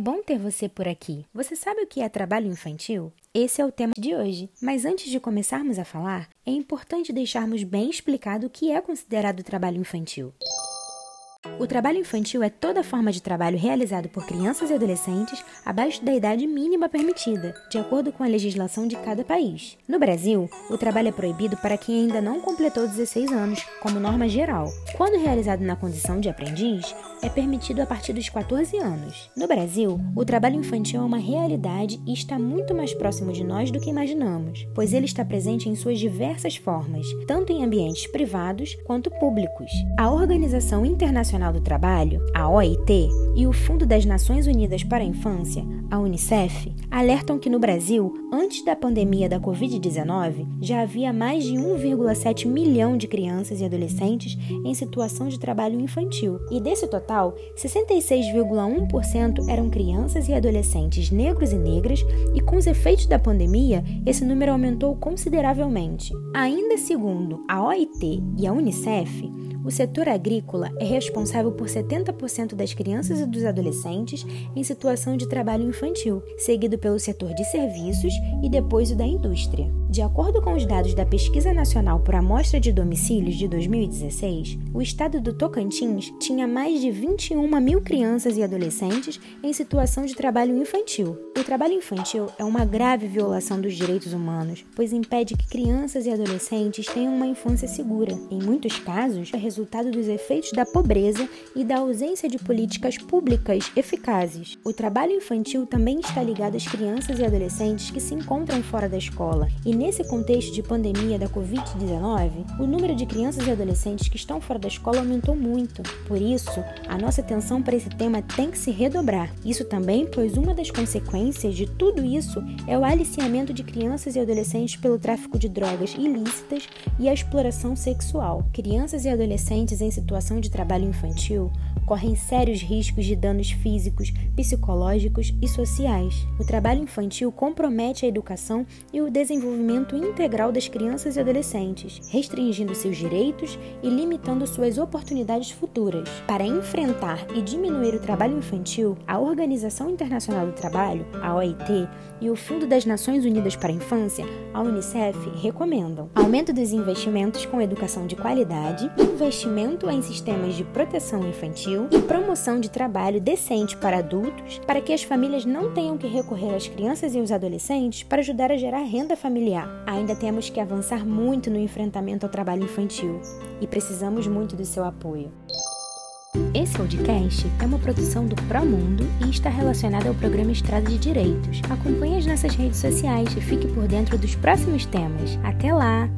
bom ter você por aqui. Você sabe o que é trabalho infantil? Esse é o tema de hoje. Mas antes de começarmos a falar, é importante deixarmos bem explicado o que é considerado trabalho infantil. O trabalho infantil é toda forma de trabalho realizado por crianças e adolescentes abaixo da idade mínima permitida, de acordo com a legislação de cada país. No Brasil, o trabalho é proibido para quem ainda não completou 16 anos, como norma geral. Quando realizado na condição de aprendiz, é permitido a partir dos 14 anos. No Brasil, o trabalho infantil é uma realidade e está muito mais próximo de nós do que imaginamos, pois ele está presente em suas diversas formas, tanto em ambientes privados quanto públicos. A Organização Internacional Internacional do Trabalho, a OIT, e o Fundo das Nações Unidas para a Infância, a Unicef, alertam que no Brasil, antes da pandemia da Covid-19, já havia mais de 1,7 milhão de crianças e adolescentes em situação de trabalho infantil. E desse total, 66,1% eram crianças e adolescentes negros e negras, e com os efeitos da pandemia, esse número aumentou consideravelmente. Ainda segundo a OIT e a Unicef, o setor agrícola é responsável por 70% das crianças e dos adolescentes em situação de trabalho infantil, seguido pelo setor de serviços e depois o da indústria. De acordo com os dados da Pesquisa Nacional por Amostra de Domicílios de 2016, o estado do Tocantins tinha mais de 21 mil crianças e adolescentes em situação de trabalho infantil. O trabalho infantil é uma grave violação dos direitos humanos, pois impede que crianças e adolescentes tenham uma infância segura. Em muitos casos, é resultado dos efeitos da pobreza e da ausência de políticas públicas eficazes. O trabalho infantil também está ligado às crianças e adolescentes que se encontram fora da escola, e nesse contexto de pandemia da Covid-19, o número de crianças e adolescentes que estão fora da escola aumentou muito. Por isso, a nossa atenção para esse tema tem que se redobrar. Isso também, pois uma das consequências de tudo isso é o aliciamento de crianças e adolescentes pelo tráfico de drogas ilícitas e a exploração sexual. Crianças e adolescentes adolescentes em situação de trabalho infantil correm sérios riscos de danos físicos, psicológicos e sociais. O trabalho infantil compromete a educação e o desenvolvimento integral das crianças e adolescentes, restringindo seus direitos e limitando suas oportunidades futuras. Para enfrentar e diminuir o trabalho infantil, a Organização Internacional do Trabalho, a OIT, e o Fundo das Nações Unidas para a Infância, a Unicef, recomendam aumento dos investimentos com educação de qualidade, investimento em sistemas de proteção infantil e promoção de trabalho decente para adultos, para que as famílias não tenham que recorrer às crianças e os adolescentes para ajudar a gerar renda familiar. Ainda temos que avançar muito no enfrentamento ao trabalho infantil e precisamos muito do seu apoio. Esse podcast é uma produção do Promundo e está relacionado ao programa Estrada de Direitos. Acompanhe as nossas redes sociais e fique por dentro dos próximos temas. Até lá!